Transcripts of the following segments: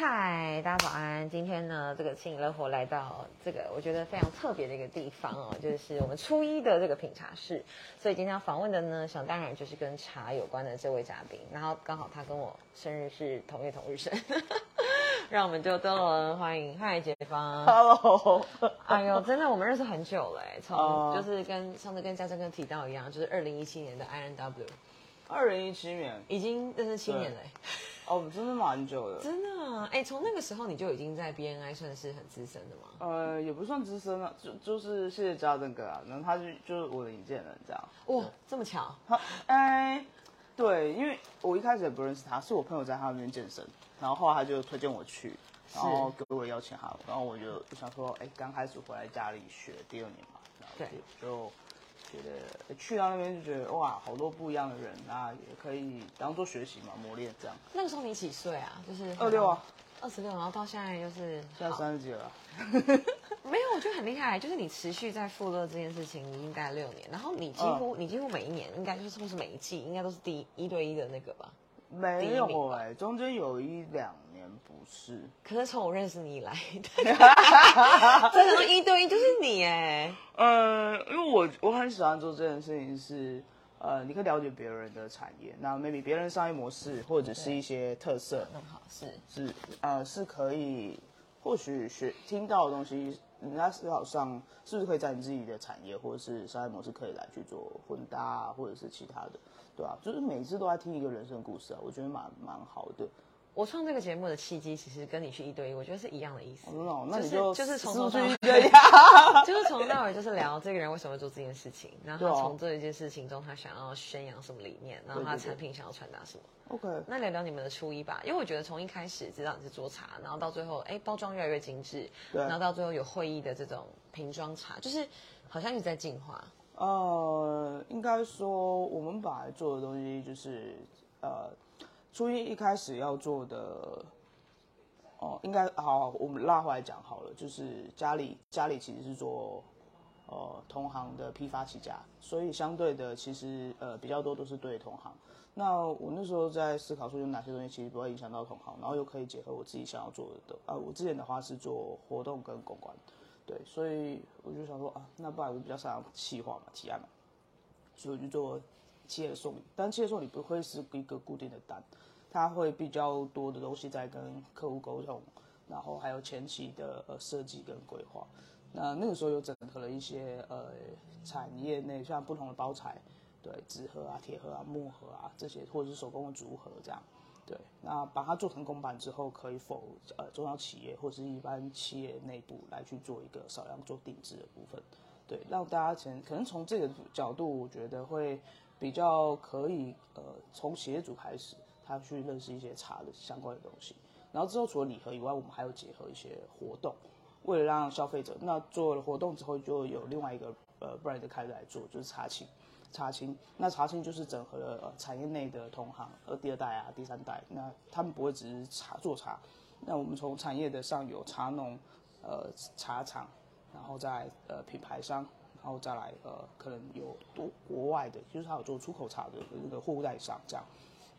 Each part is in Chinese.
嗨，大家早安！今天呢，这个轻盈乐活来到这个我觉得非常特别的一个地方哦，就是我们初一的这个品茶室。所以今天要访问的呢，想当然就是跟茶有关的这位嘉宾。然后刚好他跟我生日是同月同日生，让我们就登轮欢迎嗨解放。Hello，哎呦，真的我们认识很久了哎，从哦就是跟上次跟嘉珍哥提到一样，就是二零一七年的 INW，二零一七年已经认识七年了哎。哦，真的蛮久的。真的啊，哎、从那个时候你就已经在 BNI 算是很资深的吗？呃，也不算资深啊，就就是谢谢家珍哥啊，然后他就就是我的引荐人这样。哇，这么巧，他哎，对，因为我一开始也不认识他，是我朋友在他那边健身，然后后来他就推荐我去，然后给我邀请函，然后我就想说，哎，刚开始回来家里学第二年嘛，然后就觉得去到那边就觉得哇，好多不一样的人啊，也可以当做学习嘛，磨练这样。那个时候你几岁啊？就是二六啊，二十六，然后到现在就是现在三十几了。没有，我觉得很厉害，就是你持续在富乐这件事情已经待了六年，然后你几乎、嗯你几乎每一年应该就是或是每一季应该都是第一一对一的那个吧。没有哎、中间有一两年不是，可是从我认识你以来，真的一对一就是你哎，呃，因为我我很喜欢做这件事情是，呃，你可以了解别人的产业，那 maybe 别人的商业模式或者是一些特色很好是。是呃是可以或许学听到的东西，人家思考上是不是可以在你自己的产业或者是商业模式可以来去做混搭啊，或者是其他的，对啊、就是每次都在听一个人生故事啊，我觉得蛮蛮好的。我创这个节目的契机，其实跟你去一对一，我觉得是一样的意思。就是你就就是从头到尾？就是从头到尾就是聊这个人为什么做这件事情，然后从这一件事情中他想要宣扬什么理念，然后他产品想要传达什么。OK，那聊聊你们的初一吧，因为我觉得从一开始知道你是做茶，然后到最后哎包装越来越精致，然后到最后有会议的这种瓶装茶，就是好像一直在进化。呃，应该说我们本来做的东西就是呃，初一一开始要做的，哦，应该好，我们拉回来讲好了，就是家里家里其实是做呃同行的批发起家，所以相对的其实呃比较多都是对同行。那我那时候在思考说有哪些东西其实不会影响到同行，然后又可以结合我自己想要做的。啊、我之前的话是做活动跟公关，对，所以我就想说啊，那不然我比较擅长企划嘛，提案嘛，所以我就做企业送礼。但企业送礼不会是一个固定的单，它会比较多的东西在跟客户沟通，然后还有前期的呃设计跟规划。那那个时候有整合了一些呃产业内像不同的包材，对，纸盒啊、铁盒啊、木盒啊这些，或者是手工的竹盒这样。对，那把它做成公版之后，可以否呃中小企业或是一般企业内部来去做一个少量做定制的部分，对，让大家前可能从这个角度，我觉得会比较可以呃从企业主开始，他去认识一些茶的相关的东西，然后之后除了礼盒以外，我们还有结合一些活动，为了让消费者那做了活动之后，就有另外一个呃 brand 开始来做，就是茶青。茶青，那茶青就是整合了呃产业内的同行，呃第二代啊、第三代，那他们不会只是茶做茶，那我们从产业的上游茶农，呃茶厂，然后在呃品牌商，然后再来呃可能有多国外的，就是他有做出口茶的那个货物代理商这样，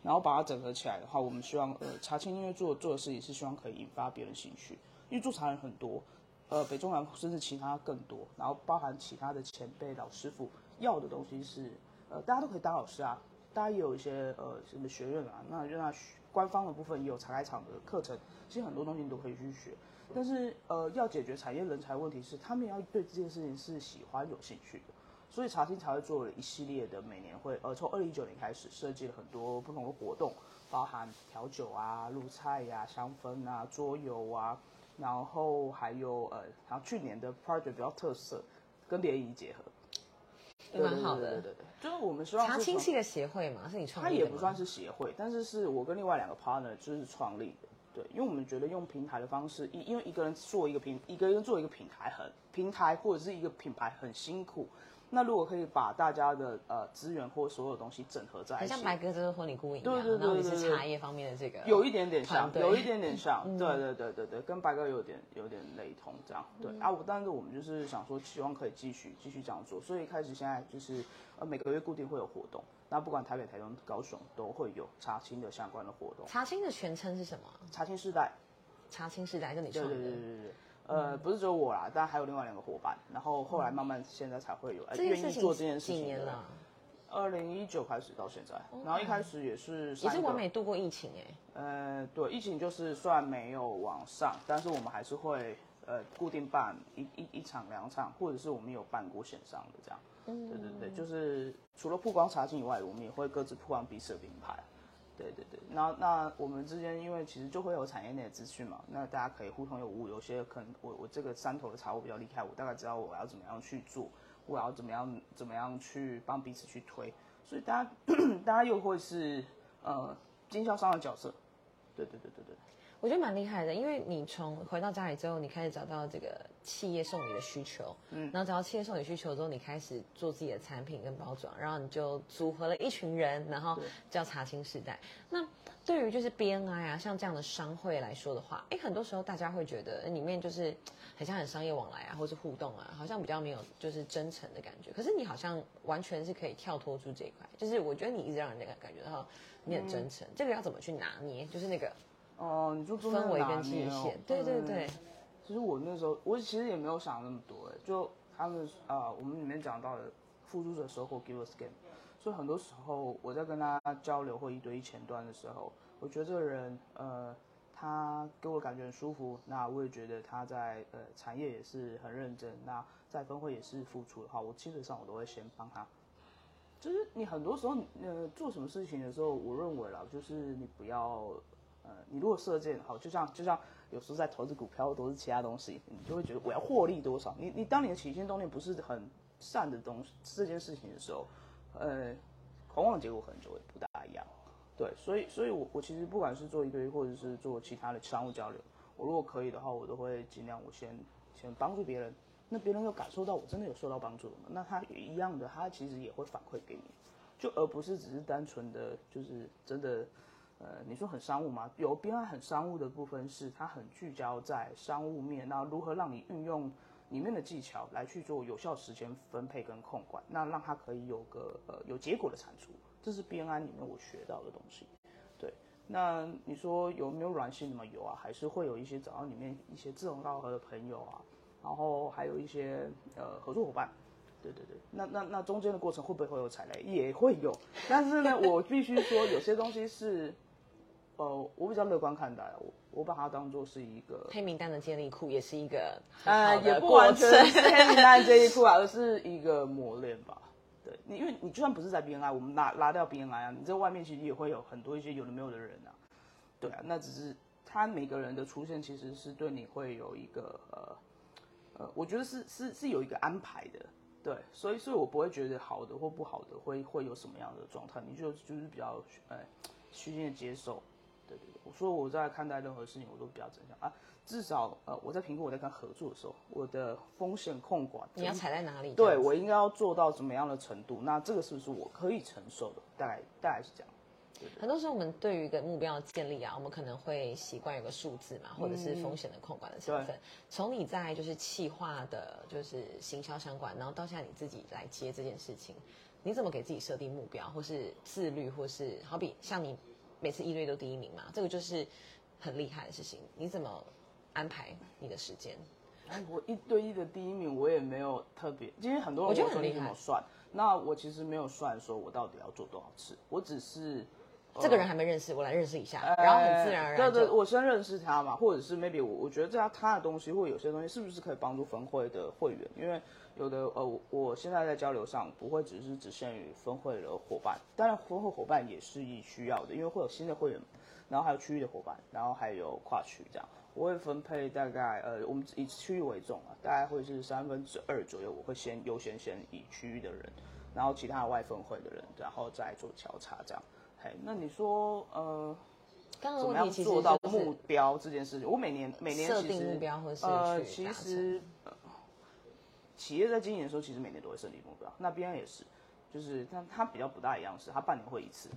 然后把它整合起来的话，我们希望呃茶青因为做做的事情是希望可以引发别人兴趣，因为做茶人很多，呃北中南甚至其他更多，然后包含其他的前辈老师傅要的东西是呃大家都可以当老师啊，大家也有一些呃什么学院啊，那让他学官方的部分也有茶开厂的课程，其实很多东西你都可以去学。但是呃，要解决产业人才问题是，他们要对这件事情是喜欢有兴趣的，所以茶厅才会做了一系列的每年会，呃，从二零一九年开始设计了很多不同的活动，包含调酒啊、露菜呀、香氛啊、桌游啊，然后还有呃，然后去年的 project 比较特色，跟联谊结合，蛮好的。对对对对，就是我们希望茶是从青是一个协会嘛，是你创立的吗？它也不算是协会，但是是我跟另外两个 partner 就是创立的。对，因为我们觉得用平台的方式，因因为一个人做一个平，一个人做一个品牌很平台或者是一个品牌很辛苦。那如果可以把大家的呃资源或所有东西整合在一起很像，白鸽这个婚礼顾问一样，对对对然后你对对是茶叶方面的这个，有一点点像，有一点点像，对对对对对，跟白哥有点有点雷同这样。对、啊，我但是我们就是想说，希望可以继续继续这样做，所以开始现在就是呃每个月固定会有活动，那不管台北、台中、高雄都会有茶青的相关的活动。茶青的全称是什么？茶青世代，茶青世代，就你对创的。对对对对对。呃，不是只有我啦，但还有另外两个伙伴，然后后来慢慢现在才会有愿意做这件事情的几年了？二零一九开始到现在，然后一开始也是也是完美度过疫情哎、呃，对，疫情就是虽然没有往上，但是我们还是会呃固定办一一一场两场，或者是我们有办过线上的这样。嗯对对对，就是除了曝光茶经以外，我们也会各自曝光彼此的品牌。对对对，那那我们之间因为其实就会有产业内的资讯嘛，那大家可以互通有无。有些可能我我这个山头的茶我比较厉害，我大概知道我要怎么样去做，我要怎么样怎么样去帮彼此去推，所以大家 大家又会是呃经销商的角色。对对对对对。我觉得蛮厉害的，因为你从回到家里之后，你开始找到这个企业送你的需求，嗯，然后找到企业送你需求之后，你开始做自己的产品跟包装，然后你就组合了一群人，然后叫茶青时代。那对于就是 BNI 啊，像这样的商会来说的话，哎，很多时候大家会觉得里面就是很像很商业往来啊，或是互动啊，好像比较没有就是真诚的感觉。可是你好像完全是可以跳脱出这一块，就是我觉得你一直让人家感觉到你很真诚，这个要怎么去拿捏？就是那个。哦、你就做氛围跟界限，对对对。其实我那时候，我其实也没有想那么多，哎，就他们啊、我们里面讲到的付出者收获 give us game，所以很多时候我在跟他交流或一对一前端的时候，我觉得这个人，呃，他给我感觉很舒服，那我也觉得他在呃产业也是很认真，那在分会也是付出的话，我基本上我都会先帮他。就是你很多时候，呃，做什么事情的时候，我认为啦，就是你不要，呃，你如果射箭好，就像就像有时候在投资股票都是其他东西，你就会觉得我要获利多少。你你当你的起心动念不是很善的东西这件事情的时候，呃，狂妄的结果可能就会不大一样。对，所以所以我我其实不管是做一对一或者是做其他的商务交流，我如果可以的话，我都会尽量我先先帮助别人。那别人有感受到我真的有受到帮助的？那他也一样的，他其实也会反馈给你，就而不是只是单纯的就是真的，呃，你说很商务吗？有边岸很商务的部分是它很聚焦在商务面，那如何让你运用里面的技巧来去做有效时间分配跟控管，那让它可以有个呃有结果的产出，这是边安里面我学到的东西。对，那你说有没有软性的吗？有啊，还是会有一些找到里面一些志同道合的朋友啊。然后还有一些呃合作伙伴，对对对，那那那中间的过程会不会会有踩雷？也会有，但是呢，我必须说有些东西是，呃，我比较乐观看待，我我把它当做是一个，黑名单的建立库也是一个呃，也不完全。是黑名单的建立库啊，而是一个磨练吧。对你，因为你就算不是在 BNI，我们拉拉掉 BNI 啊，你在外面其实也会有很多一些有的没有的人啊，对啊，那只是他每个人的出现其实是对你会有一个呃。呃，我觉得是是是有一个安排的，对，所以所以我不会觉得好的或不好的会会有什么样的状态，你就就是比较呃虚心的接受，对对对，我说我在看待任何事情我都比较正向啊，至少呃我在评估我在跟他合作的时候，我的风险控管你要踩在哪里？对我应该要做到怎么样的程度，那这个是不是我可以承受的？大概大概是这样。很多时候我们对于一个目标的建立啊，我们可能会习惯有个数字嘛，或者是风险的控管的成分。从你在就是企划的，就是行销相关，然后到现在你自己来接这件事情，你怎么给自己设定目标，或是自律，或是好比像你每次一对都第一名嘛，这个就是很厉害的事情。你怎么安排你的时间？哎，我一对一的第一名，我也没有特别，因为很多人我觉得问说你很厉害怎么算，那我其实没有算说我到底要做多少次，我只是。这个人还没认识，我来认识一下，然后很自然而然对对，我先认识他嘛，或者是 maybe 我我觉得这样他的东西或有些东西是不是可以帮助分会的会员？因为有的呃，我我现在在交流上不会只是只限于分会的伙伴，当然分会伙伴也是需要的，因为会有新的会员，然后还有区域的伙伴，然后还有跨区这样，我会分配大概呃，我们以区域为重啊，大概会是三分之二左右，我会先优先先以区域的人，然后其他的外分会的人，然后再做交叉这样。嘿，那你说呃，刚刚怎么样做到目标这件事情？我每年每年设定目标和呃，其实、呃、企业在经营的时候，其实每年都会设立目标。那边也是，就是但它比较不大一样是，它半年会一次，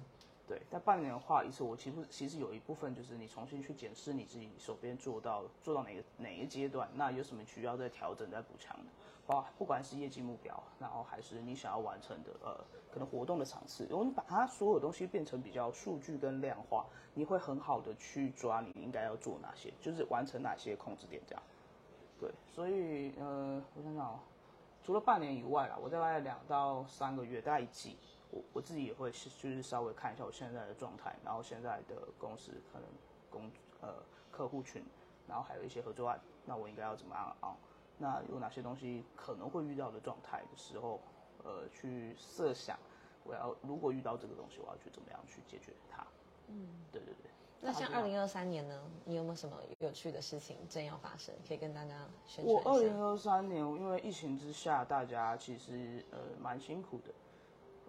对，但半年的话一次，我其实其实有一部分就是你重新去检视你自己手边做到做到哪个哪一个阶段，那有什么需要再调整再补强的，哇，不管是业绩目标，然后还是你想要完成的呃可能活动的场次，我们把它所有东西变成比较数据跟量化，你会很好的去抓你应该要做哪些，就是完成哪些控制点这样。对，所以呃，我想想哦，除了半年以外啦，我大概两到三个月，大概一季。我我自己也会是就是稍微看一下我现在的状态，然后现在的公司可能工呃客户群，然后还有一些合作案，那我应该要怎么样啊？那有哪些东西可能会遇到的状态的时候，呃，去设想我要如果遇到这个东西，我要去怎么样去解决它？嗯，对对对。那像二零二三年呢，你有没有什么有趣的事情正要发生，可以跟大家宣传我二零二三年因为疫情之下，大家其实呃蛮辛苦的。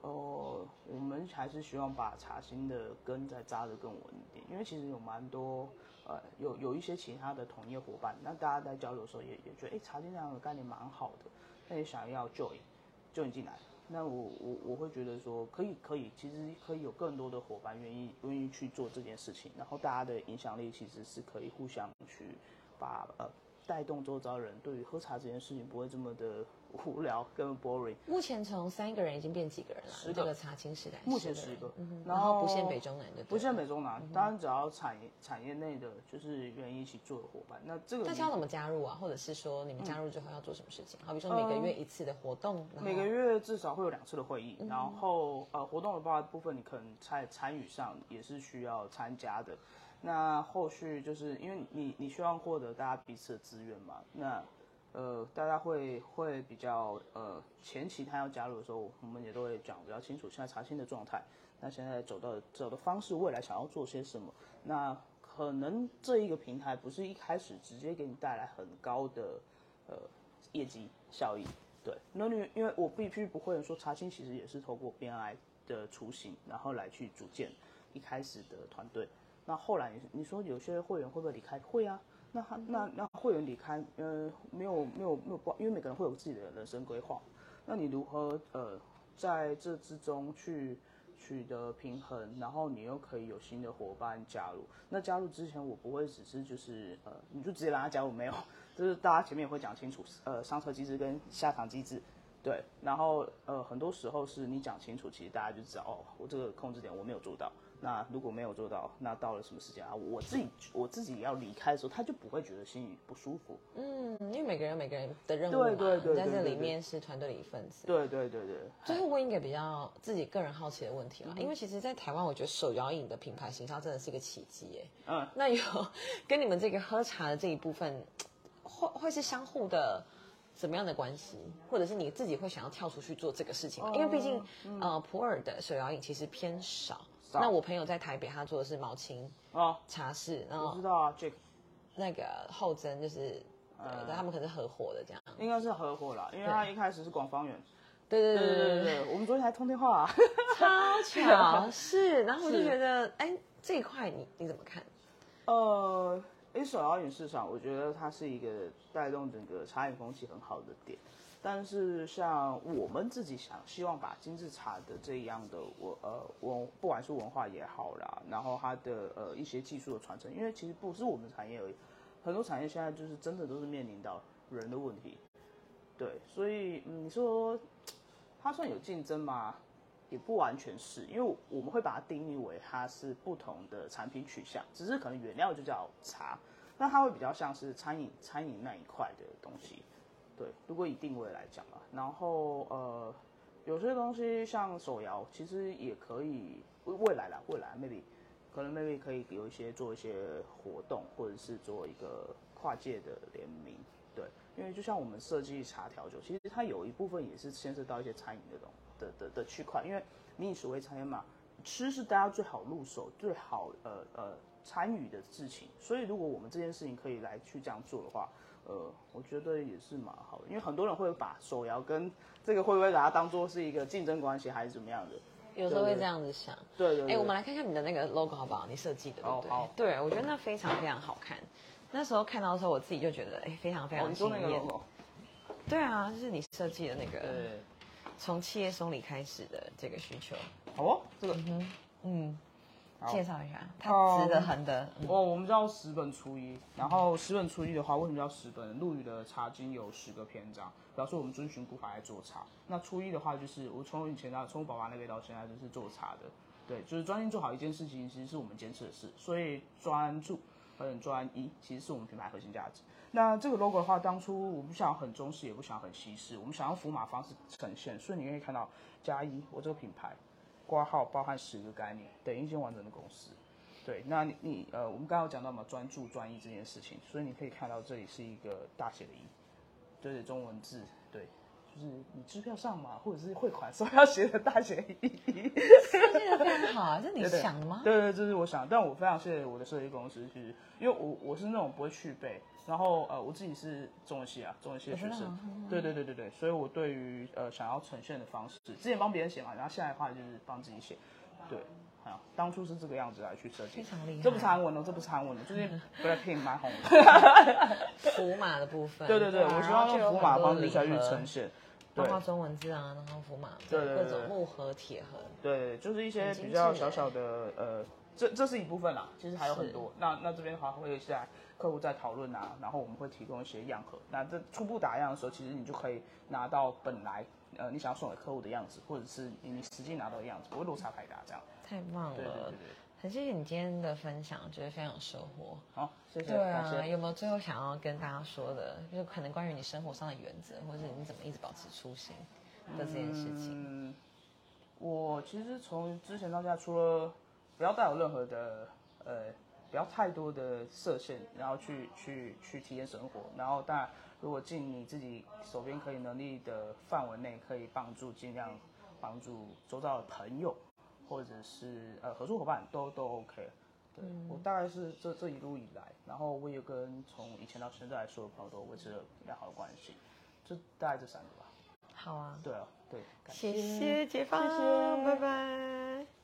哦，我们还是希望把茶心的根再扎得更稳一点，因为其实有蛮多呃有有一些其他的同业伙伴，那大家在交流的时候也也觉得，哎，茶心这样的概念蛮好的，那也想要 join join 进来，那我我我会觉得说可以可以，其实可以有更多的伙伴愿意愿意去做这件事情，然后大家的影响力其实是可以互相去把呃带动周遭人对于喝茶这件事情不会这么的。无聊跟 boring。目前从三个人已经变几个人了？十个。茶青时代，目前十个。然后不限北中南的。不限北中南，当然只要产业产业内的，就是愿意一起做的伙伴。那这个大家要怎么加入啊？或者是说你们加入之后要做什么事情？好比说每个月一次的活动。每个月至少会有两次的会议，然后呃活动的部分你可能参参与上也是需要参加的。那后续就是因为你你希望获得大家彼此的资源嘛？那呃，大家会会比较呃，前期他要加入的时候，我们也都会讲比较清楚现在查清的状态。那现在走到走的方式，未来想要做些什么？那可能这一个平台不是一开始直接给你带来很高的呃业绩效益，对。那你因为我必须不会说查清，其实也是透过 BNI 的雏形，然后来去组建一开始的团队。那后来你说有些会员会不会离开？会啊。那他那那会员离开，呃，没有没有没有关，因为每个人会有自己的人生规划。那你如何呃在这之中去取得平衡，然后你又可以有新的伙伴加入？那加入之前，我不会只是就是呃，你就直接让他加入没有？就是大家前面也会讲清楚，呃，上车机制跟下场机制，对。然后呃，很多时候是你讲清楚，其实大家就知道哦，我这个控制点我没有做到。那如果没有做到，那到了什么时间啊？我自己我自己要离开的时候，他就不会觉得心里不舒服。嗯，因为每个人每个人的任务嘛，在这里面是团队的一份子。对对对对。最后问一个比较自己个人好奇的问题嘛，因为其实，在台湾，我觉得手摇饮的品牌形象真的是一个奇迹哎。嗯。那有跟你们这个喝茶的这一部分，会会是相互的怎么样的关系？或者是你自己会想要跳出去做这个事情吗？因为毕竟，呃，普洱的手摇饮其实偏少。那我朋友在台北，他做的是毛青哦。茶室，然后我知道啊，Jack，那个后真就是，呃，他们可是合伙的这样，应该是合伙啦，因为他一开始是广方园，对对对对对。对，我们昨天还通电话，超巧是，然后我就觉得，哎，这一块你你怎么看？呃，因手摇饮市场，我觉得它是一个带动整个茶饮风气很好的点。但是像我们自己想希望把精致茶的这样的我呃文不管是文化也好啦，然后它的呃一些技术的传承，因为其实不是我们产业而已，很多产业现在就是真的都是面临到人的问题，对，所以你说它算有竞争吗？也不完全是，因为我们会把它定义为它是不同的产品取向，只是可能原料就叫茶，那它会比较像是餐饮餐饮那一块的东西。对，如果以定位来讲啊，然后呃，有些东西像手摇，其实也可以未未来啦，未来 maybe 可能 maybe 可以有一些做一些活动，或者是做一个跨界的联名。对，因为就像我们设计茶调酒，其实它有一部分也是牵涉到一些餐饮的东的的的区块，因为民以食为餐嘛，吃是大家最好入手、最好呃呃参与的事情，所以如果我们这件事情可以来去这样做的话。呃，我觉得也是蛮好的，因为很多人会把手摇跟这个会不会把它当做是一个竞争关系，还是怎么样的？有时候会这样子想。对对。哎，我们来看看你的那个 logo 好不好？你设计的对不对？对，我觉得那非常非常好看。那时候看到的时候，我自己就觉得哎，非常非常惊艳。对啊，就是你设计的那个，从企业松里开始的这个需求。哦，这个，嗯，好介绍一下，它哦直的、横的，嗯哦，我们叫十本初一，然后十本初一的话，为什么叫十本？陆羽的茶经有十个篇章，表示我们遵循古法来做茶。那初一的话，就是我从以前到从我爸爸那边到现在就是做茶的，对，就是专心做好一件事情，其实是我们坚持的事。所以专注很专一，其实是我们品牌核心价值。那这个 logo 的话，当初我不想很中式，也不想很西式，我们想用符码方式呈现，所以你可以看到加一，我这个品牌挂号包含十个概念，等于一间完整的公司。对，那你你呃，我们刚刚有讲到嘛，专注专一这件事情，所以你可以看到这里是一个大写的“一”，对对，中文字，就是你支票上嘛，或者是汇款时候要写的大写的“一”。设计的非常好啊，这是你对对想的吗？对对，这是我想，但我非常谢谢我的设计公司，是因为我我是那种不会去背，然后呃，我自己是中文系啊，中文系的学生对对对对对，所以我对于呃想要呈现的方式，之前帮别人写嘛，然后现在的话就是帮自己写，对，啊，当初是这个样子来去设计非，常厉害。这不是韩文哦，这不是韩文的，就是 Blackpink 蛮红的。符码的部分。对对对，啊我希望用符码方式下去呈。现。盒包括中文字啊，然后符码，各种木盒、铁盒。对，就是一些比较小小的呃，这这是一部分啦，其实还有很多。那那这边的话会在客户在讨论啊，然后我们会提供一些样盒。那这初步打样的时候，其实你就可以拿到本来呃你想要送给客户的样子，或者是你你实际拿到的样子，不会落差太大这样。太棒了，对对对对，很谢谢你今天的分享，觉得非常有收获。好，谢谢，对啊，有没有最后想要跟大家说的，就是可能关于你生活上的原则，或者你怎么一直保持初心的这件事情？嗯，我其实从之前到现在，除了不要带有任何的呃，不要太多的设限，然后去去去体验生活，然后当然如果尽你自己手边可以能力的范围内，可以帮助尽量帮助周遭的朋友或者是呃合作伙伴都都 OK。对、我大概是这这一路以来，然后我也跟从以前到现在所有朋友都维持了良好的关系，就大概这三个吧。好啊，对啊，对，感谢谢解放，谢谢拜拜。